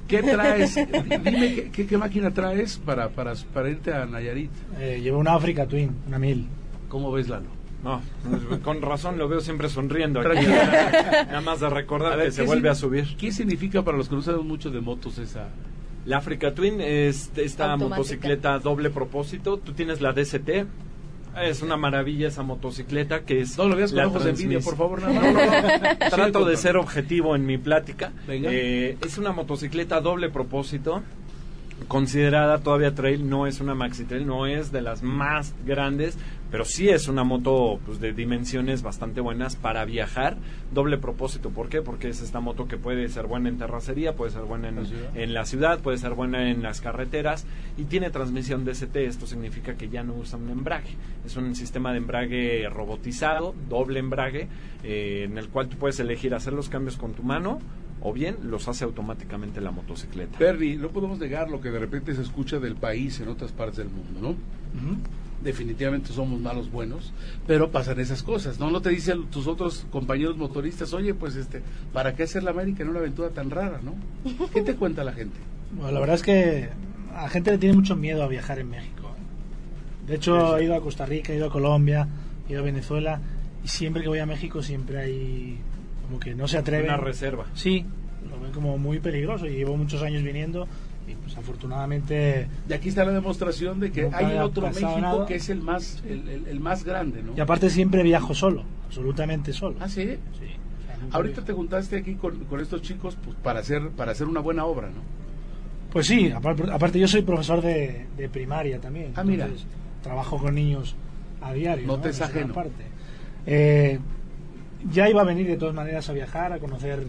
¿qué traes? Dime, ¿qué, qué, qué máquina traes para, para, para irte a Nayarit? Eh, llevo una Africa Twin, una mil. ¿Cómo ves, Lalo? No, con razón lo veo siempre sonriendo aquí. Nada más de recordar A ver, que se ¿qué vuelve a subir. ¿Qué significa para los que no saben mucho de motos esa? La Africa Twin es esta Automática. motocicleta doble propósito. Tú tienes la DST. Es una maravilla esa motocicleta que es. No lo veas con la ojos de envidia, por favor, nada más. no, no. Sigue Trato de ser objetivo en mi plática. Venga. Eh, es una motocicleta doble propósito. Considerada todavía trail, no es una maxi trail, no es de las más grandes, pero sí es una moto pues, de dimensiones bastante buenas para viajar. Doble propósito, ¿por qué? Porque es esta moto que puede ser buena en terracería, puede ser buena en, La ciudad. en la ciudad, puede ser buena en las carreteras y tiene transmisión DST. Esto significa que ya no usa un embrague. Es un sistema de embrague robotizado, doble embrague, eh, en el cual tú puedes elegir hacer los cambios con tu mano o bien los hace automáticamente la motocicleta. Bernie, no podemos negar lo que de repente se escucha del país en otras partes del mundo, ¿no? Definitivamente somos malos buenos, pero pasan esas cosas, ¿no? No te dicen tus otros compañeros motoristas, oye, pues este, ¿para qué hacer la América en una aventura tan rara, no? ¿Qué te cuenta la gente? Bueno, la verdad es que a la gente le tiene mucho miedo a viajar en México. De hecho, he ido a Costa Rica, he ido a Colombia, he ido a Venezuela y siempre que voy a México siempre hay como que no se atreven. Una reserva. Sí, lo ven como muy peligroso y llevo muchos años viniendo y pues afortunadamente Y aquí está la demostración de que hay otro México nada. que es el más, el, el- el más grande, ¿no? y aparte siempre viajo solo, absolutamente solo. Ah, sí. Sí, o sea, nunca Ahorita viajo- te juntaste aquí con, con estos chicos pues, para hacer para hacer una buena obra, ¿no? Pues sí, aparte, aparte yo soy profesor de, de primaria también. Ah, mira. trabajo con niños a diario. No te es ajeno. parte. Eh, ya iba a venir de todas maneras a viajar, a conocer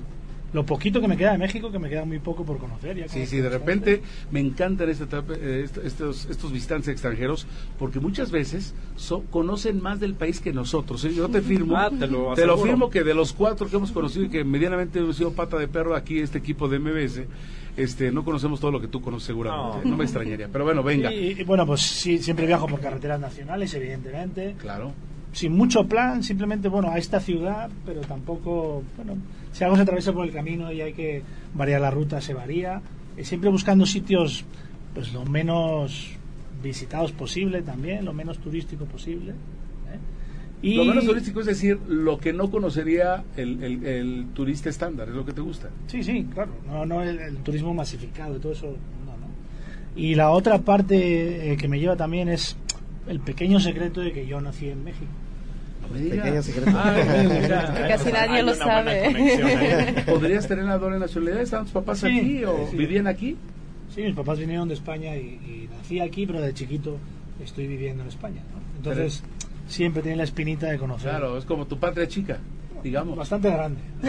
lo poquito que me queda de México, que me queda muy poco por conocer. Ya Sí, sí, de bastante. repente me encantan etapa, eh, est- estos, estos visitantes extranjeros porque muchas veces so- conocen más del país que nosotros. ¿eh? Yo te firmo, Ah, te lo te lo aseguro. firmo que de los cuatro que hemos conocido y que medianamente hemos sido pata de perro aquí, este equipo de MBS, este, no conocemos todo lo que tú conoces seguramente. No. No, me extrañaría, pero bueno, venga. Y, y, bueno, pues sí, siempre viajo por carreteras nacionales, evidentemente. Claro. Sin mucho plan, simplemente, bueno, a esta ciudad, pero tampoco, bueno, si algo se atraviesa por el camino y hay que variar la ruta, se varía. Eh, siempre buscando sitios, pues lo menos visitados posible también, lo menos turístico posible. ¿eh? Y Lo menos turístico es decir, lo que no conocería el, el- el turista estándar, es lo que te gusta. Sí, sí, claro. No, no el, el turismo masificado y todo eso, no, no. Y la otra parte eh, que me lleva también es el pequeño secreto de que yo nací en México. Pequeño secreto. Que casi nadie lo sabe. ¿Podrías tener la doble nacionalidad? ¿Estaban tus papás Sí, aquí o sí. vivían aquí? Sí, mis papás vinieron de España y, y nací aquí, pero de chiquito estoy viviendo en España. ¿no? Entonces, siempre tiene la espinita de conocer. Claro, es como tu patria chica, digamos. Bastante grande.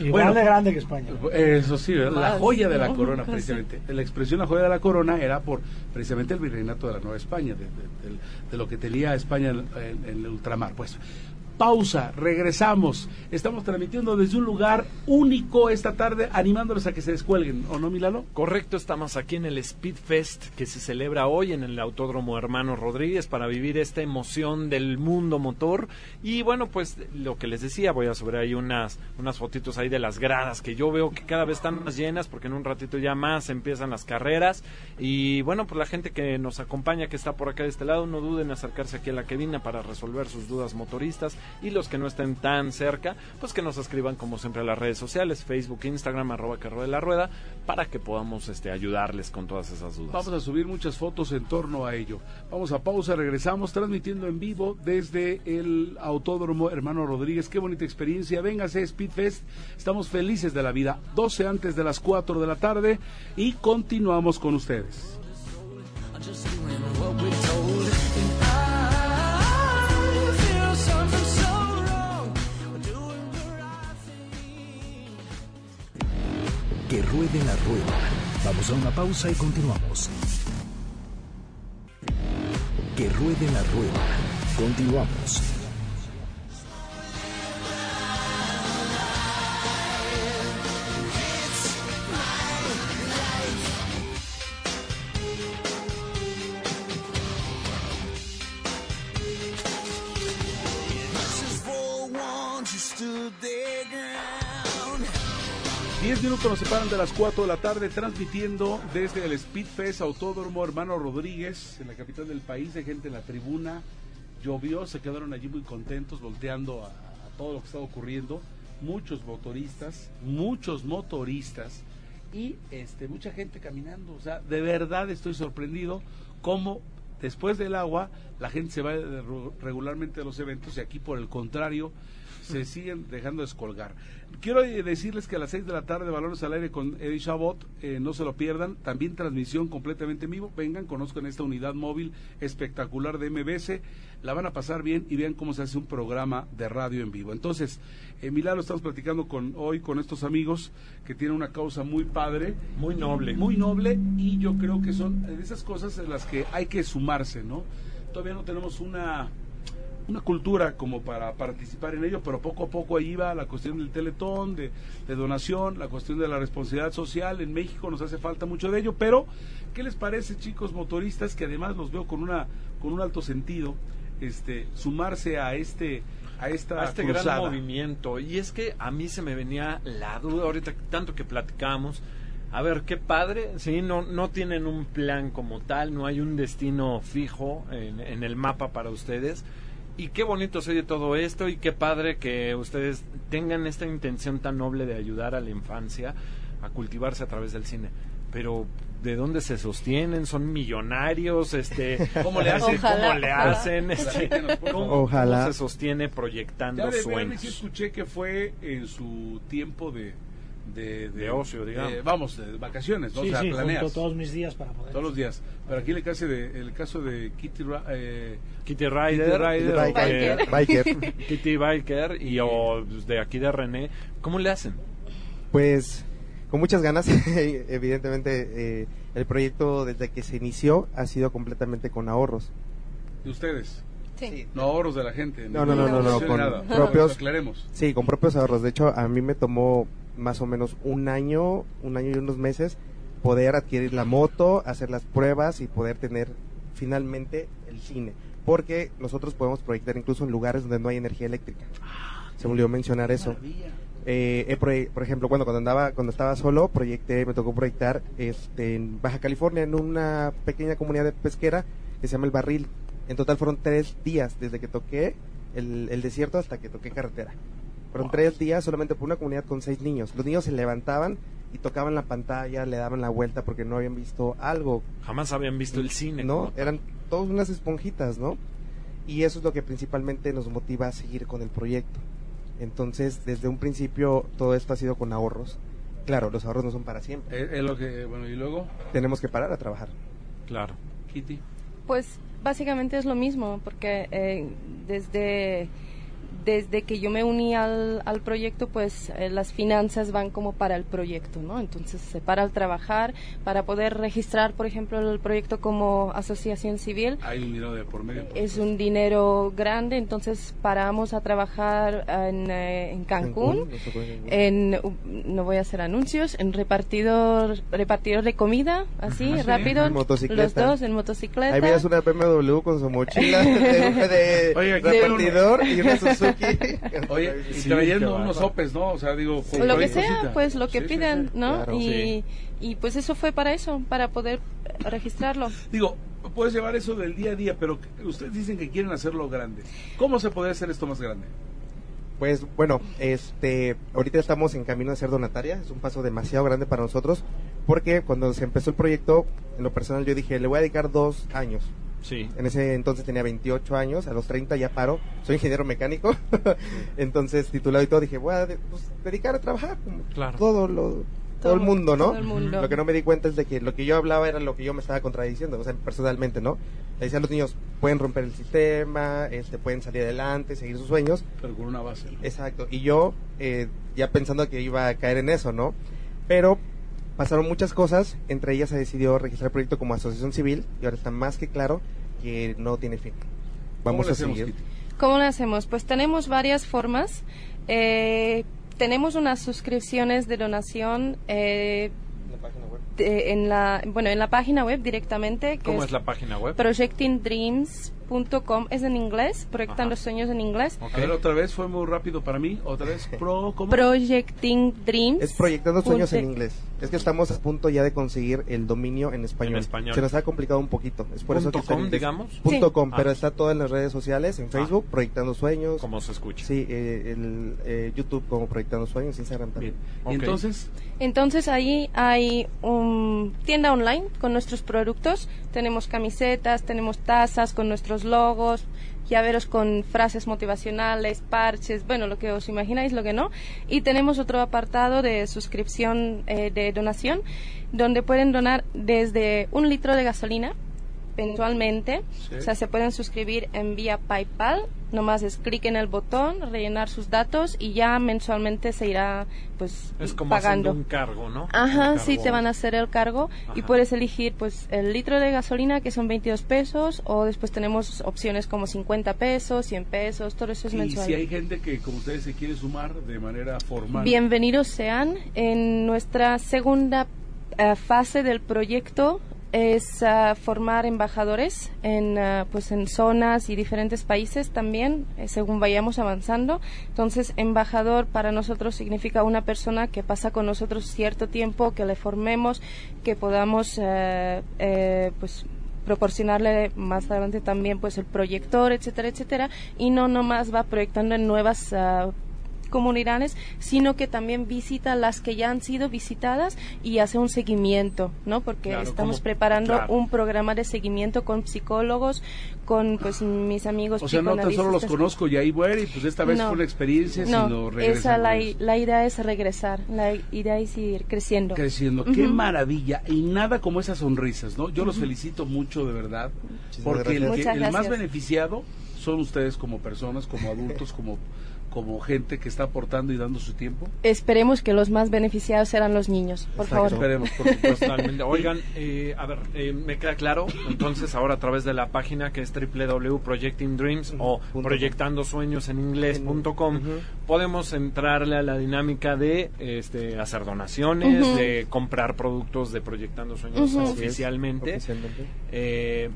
Igual Bueno, de grande que España. Eso sí, ¿verdad? la joya de la corona, precisamente. La expresión la joya de la corona era por precisamente el virreinato de la Nueva España, de, de- de- de lo que tenía España en, en- en el ultramar. Pues pausa, regresamos. Estamos transmitiendo desde un lugar único esta tarde, animándoles a que se descuelguen, ¿o no, Milano? Correcto, estamos aquí en el Speed Fest que se celebra hoy en el Autódromo Hermano Rodríguez para vivir esta emoción del mundo motor. Y bueno, pues lo que les decía, voy a subir ahí unas, unas fotitos ahí de las gradas que yo veo que cada vez están más llenas porque en un ratito ya más empiezan las carreras. Y bueno, pues la gente que nos acompaña, que está por acá de este lado, no duden en acercarse aquí a la cabina para resolver sus dudas motoristas. Y los que no estén tan cerca, pues que nos escriban como siempre a las redes sociales, Facebook, Instagram, arroba carro de la rueda, para que podamos este, ayudarles con todas esas dudas. Vamos a subir muchas fotos en torno a ello. Vamos a pausa, regresamos transmitiendo en vivo desde el Autódromo Hermano Rodríguez. Qué bonita experiencia. Véngase Speedfest. Estamos felices de la vida. 12 antes de las 4 de la tarde y continuamos con ustedes. Que ruede la rueda. Vamos a una pausa y continuamos. Que ruede la rueda. Continuamos. 10 minutos nos separan de las 4 de la tarde transmitiendo desde el Speedfest Autódromo Hermano Rodríguez en la capital del país. Hay gente en la tribuna. Llovió, se quedaron allí muy contentos volteando a, todo lo que estaba ocurriendo. Muchos motoristas, muchos motoristas y este mucha gente caminando. O sea, de verdad estoy sorprendido cómo después del agua la gente se va de- regularmente a los eventos y aquí por el contrario se siguen dejando descolgar. Quiero eh, decirles que a las 6 de la tarde, Balones al Aire con Eddie Chabot, eh, no se lo pierdan. También transmisión completamente en vivo. Vengan, conozcan esta unidad móvil espectacular de MBS. La van a pasar bien y vean cómo se hace un programa de radio en vivo. Entonces, en Milano estamos platicando con hoy con estos amigos que tienen una causa muy padre. Muy noble. Muy noble y yo creo que son de esas cosas en las que hay que sumarse, ¿no? Todavía no tenemos una una cultura como para participar en ello, pero poco a poco ahí va la cuestión del teletón, de, de donación, la cuestión de la responsabilidad social. En México nos hace falta mucho de ello, pero ¿qué les parece, chicos motoristas, que además los veo con una con un alto sentido, este, sumarse a este a esta a este cruzada? gran movimiento. Y es que a mí se me venía la duda ahorita, tanto que platicamos. A ver, qué padre, sí, no, no tienen un plan como tal, no hay un destino fijo en, en el mapa para ustedes. Y qué bonito se oye todo esto y qué padre que ustedes tengan esta intención tan noble de ayudar a la infancia a cultivarse a través del cine. Pero ¿de dónde se sostienen? ¿Son millonarios? Este, ¿Cómo le hacen? Ojalá, ¿Cómo le ojalá. hacen? Este, ¿cómo, Ojalá. cómo se sostiene proyectando Ya de sueños? Sí escuché que fue en su tiempo de de, De ocio, digamos. eh, vamos, de vacaciones, ¿no? Sí, o sea, sí, planeas junto todos mis días para poder. todos los días. Pero aquí el caso de el caso de Kitty Ra- eh, Kitty Ryder, Ryder, o Biker. que- Biker. Kitty Biker y o de aquí de René, ¿cómo le hacen? Pues con muchas ganas, evidentemente eh, el proyecto desde que se inició ha sido completamente con ahorros. de ustedes. Sí. No ahorros de la gente. No, no, no, no, no, donación, con nada. propios- Aclaremos. Sí, con propios ahorros. De hecho, a mí me tomó más o menos un año, un año y unos meses poder adquirir la moto, hacer las pruebas y poder tener finalmente el cine. Porque nosotros podemos proyectar incluso en lugares donde no hay energía eléctrica. Se me olvidó mencionar eso. Eh, por ejemplo, bueno, cuando andaba, cuando estaba solo, proyecté, me tocó proyectar este, en Baja California, en una pequeña comunidad de pesquera que se llama El Barril. En total fueron tres días desde que toqué el, el desierto hasta que toqué carretera. Fueron tres días solamente por una comunidad con seis niños. Los niños se levantaban y tocaban la pantalla, le daban la vuelta porque no habían visto algo. Jamás habían visto el cine. ¿No? Eran todas unas esponjitas, ¿no? Y eso es lo que principalmente nos motiva a seguir con el proyecto. Entonces, desde un principio, todo esto ha sido con ahorros. Claro, los ahorros no son para siempre. Es, es lo que, bueno, y luego, Tenemos que parar a trabajar. Claro. Kitty. Pues básicamente es lo mismo, porque eh, desde, desde que yo me uní al, al proyecto, pues eh, las finanzas van como para el proyecto, ¿no? Entonces se para al trabajar para poder registrar, por ejemplo, el proyecto como asociación civil. Hay un dinero de por medio. Es un dinero grande, entonces paramos a trabajar en, eh, en Cancún, en uh, no voy a hacer anuncios, en repartidor, repartidor de comida, así, Ah, sí. rápido, En motocicleta. los dos en motocicleta. Ahí veías una BMW con su mochila de, de Oye, repartidor y una Suzuki. Oye, y Sí, trayendo unos sopes, ¿no? O sea, digo, lo que sea, cosita. pues lo que Sí, pidan, sí. ¿no? Claro. y, Sí. y pues eso fue para eso, para poder registrarlo. Digo, puedes llevar eso del día a día, pero ustedes dicen que quieren hacerlo grande. ¿Cómo se puede hacer esto más grande? Pues bueno, este, ahorita estamos en camino de ser donataria, es un paso demasiado grande para nosotros, porque cuando se empezó el proyecto, en lo personal yo dije, le voy a dedicar dos años. Sí. En ese entonces tenía 28 años, a los 30 ya paro, soy ingeniero mecánico, entonces titulado y todo, dije, voy a pues, dedicar a trabajar, como Claro. todo lo... Todo, el mundo, ¿no? todo el mundo. Lo que no me di cuenta es de que lo que yo hablaba era lo que yo me estaba contradiciendo, o sea, personalmente, ¿no? Le decía a los niños, pueden romper el sistema, este, pueden salir adelante, seguir sus sueños, Pero con una base. ¿no? Exacto. Y yo, eh, ya pensando que iba a caer en eso, ¿no? Pero pasaron muchas cosas. Entre ellas se decidió registrar el proyecto como asociación civil. Y ahora está más que claro que no tiene fin. ¿Cómo Vamos a seguir. ¿Cómo lo hacemos? Pues tenemos varias formas. Eh, tenemos unas suscripciones de donación eh, de- en la bueno en la página web directamente. Que ¿Cómo es la página web? projectingdreams.com es en inglés, proyectando sueños en inglés. A ver, otra vez fue muy rápido para mí. Otra vez, pro, ¿cómo? Projecting Dreams. Es proyectando sueños en inglés. Es que estamos a punto ya de conseguir el dominio en español. En español. Se nos ha complicado un poquito. Es por eso Punto que com, digamos. Punto Sí. com, pero Ah. está todo en las redes sociales, en Facebook, Proyectando Sueños. Como se escucha. Sí, eh, el eh, YouTube como Proyectando Sueños, Instagram también. Y entonces, Entonces ahí hay un tienda online con nuestros productos. Tenemos camisetas, tenemos tazas con nuestros logos, llaveros con frases motivacionales, parches, bueno, lo que os imagináis, lo que no. Y tenemos otro apartado de suscripción eh, de donación donde pueden donar desde un litro de gasolina mensualmente. Sí. O sea, se pueden suscribir en vía PayPal. Nomás es clic en el botón, rellenar sus datos y ya mensualmente se irá pues Es como pagando. un cargo, ¿no? Ajá, Un sí, cargo. te van a hacer el cargo y Ajá. puedes elegir pues el litro de gasolina que son 22 pesos o después tenemos opciones como 50 pesos, 100 pesos, todo eso es y mensual. si hay gente que, como ustedes, se quiere sumar de manera formal. Bienvenidos sean. En nuestra segunda eh, fase del proyecto es ah, formar embajadores en ah, pues en zonas y diferentes países también eh, según vayamos avanzando. Entonces embajador para nosotros significa una persona que pasa con nosotros cierto tiempo que le formemos que podamos eh, eh, pues proporcionarle más adelante también pues el proyector etcétera etcétera. Y no nomás va proyectando en nuevas ah, comunidades, sino que también visita las que ya han sido visitadas y hace un seguimiento, ¿no? Porque Claro, estamos como- preparando claro. un programa de seguimiento con psicólogos, con pues mis amigos O sea, no tan solo los conozco y ahí bueno, y pues esta vez No. fue una experiencia, No, sino esa regresar la, la idea es regresar, la idea es ir creciendo. creciendo. Qué Ujú. maravilla. Y nada como esas sonrisas, ¿no? Yo los felicito mucho, de verdad. Porque el, que- más beneficiado son ustedes como personas, como adultos, como, como gente que está aportando y dando su tiempo. Esperemos que los más beneficiados serán los niños, por favor. Esperemos, por supuesto. Totalmente. Oigan, eh, a ver, eh, me queda claro, entonces ahora a través de la página que es www.projectingdreams o proyectando sueños en inglés.com podemos entrarle a la dinámica de este, hacer donaciones, de comprar productos de Proyectando Sueños oficialmente. Oficialmente. Eh,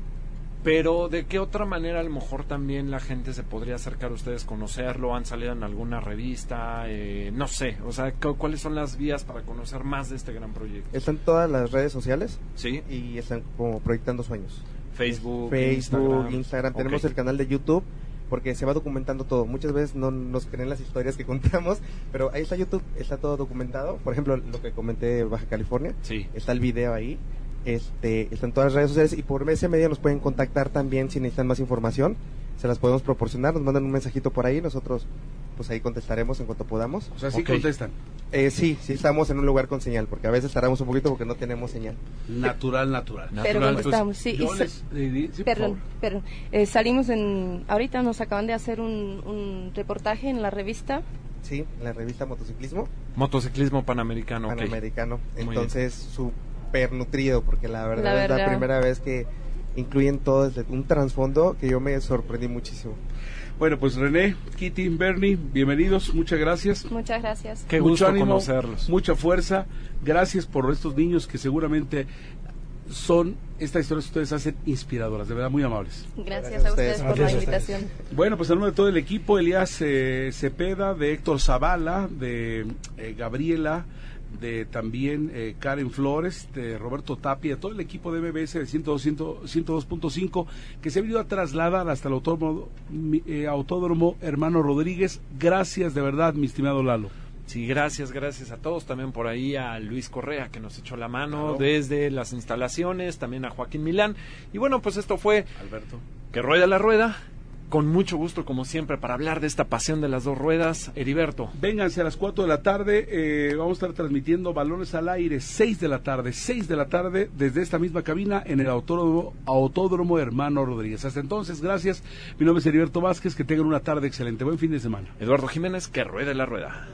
pero de qué otra manera a lo mejor también la gente se podría acercar a ustedes, conocerlo, han salido en alguna revista, eh, no sé, o sea, cu- ¿cuáles son las vías para conocer más de este gran proyecto? Están todas las redes sociales. Sí. Y están como proyectando sueños. Facebook, Facebook, Instagram. Instagram. Tenemos el canal de YouTube porque se va documentando todo. Muchas veces no nos creen las historias que contamos, pero ahí está YouTube, está todo documentado. Por ejemplo, lo que comenté de Baja California, Sí. está el video ahí. Este, está en todas las redes sociales y por ese medio nos pueden contactar también si necesitan más información. Se las podemos proporcionar, nos mandan un mensajito por ahí, nosotros pues ahí contestaremos en cuanto podamos. O sea, sí contestan. Eh, sí, sí estamos en un lugar con señal, porque a veces tardamos un poquito porque no tenemos señal. Natural, natural. Pero sí. Yo y les- sa- eh, sí, perdón. Eh, salimos en... Ahorita nos acaban de hacer un, un reportaje en la revista. Sí, en la revista Motociclismo. Motociclismo panamericano. Panamericano. Entonces, súper nutrido, porque la verdad, La es la verdad. primera vez que incluyen todo desde un trasfondo que yo me sorprendí muchísimo. Bueno, pues René, Kitty, Bernie, bienvenidos, muchas gracias. Muchas gracias. Qué Mucho gusto ánimo, conocerlos. Mucha fuerza. Gracias por estos niños que seguramente son estas historias que ustedes hacen inspiradoras, de verdad muy amables. Gracias, a ustedes por la invitación. Bueno, pues en nombre de todo el equipo, Elías eh, Cepeda, de Héctor Zavala, de eh, Gabriela, de también eh, Karen Flores, de Roberto Tapia, todo el equipo de MBS de 102, 100, 102.5 que se ha venido a trasladar hasta el autódromo, eh, autódromo Hermano Rodríguez. Gracias de verdad, mi estimado Lalo. Sí, gracias, gracias a todos. También por ahí a Luis Correa que nos echó la mano Claro. desde las instalaciones, también a Joaquín Milán. Y bueno, pues esto fue Alberto. Que Rueda la Rueda. Con mucho gusto, como siempre, para hablar de esta pasión de las dos ruedas. Heriberto. Vénganse a las 4 de la tarde, eh, vamos a estar transmitiendo balones al aire, 6 de la tarde, 6 de la tarde, desde esta misma cabina en el autódromo, autódromo Hermano Rodríguez. Hasta entonces, gracias. Mi nombre es Heriberto Vázquez, que tengan una tarde excelente. Buen fin de semana. Eduardo Jiménez, que ruede la rueda.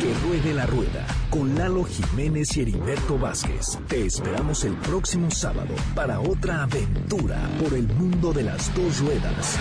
Que ruede la rueda con Lalo Jiménez y Heriberto Vázquez. Te esperamos el próximo sábado para otra aventura por el mundo de las dos ruedas.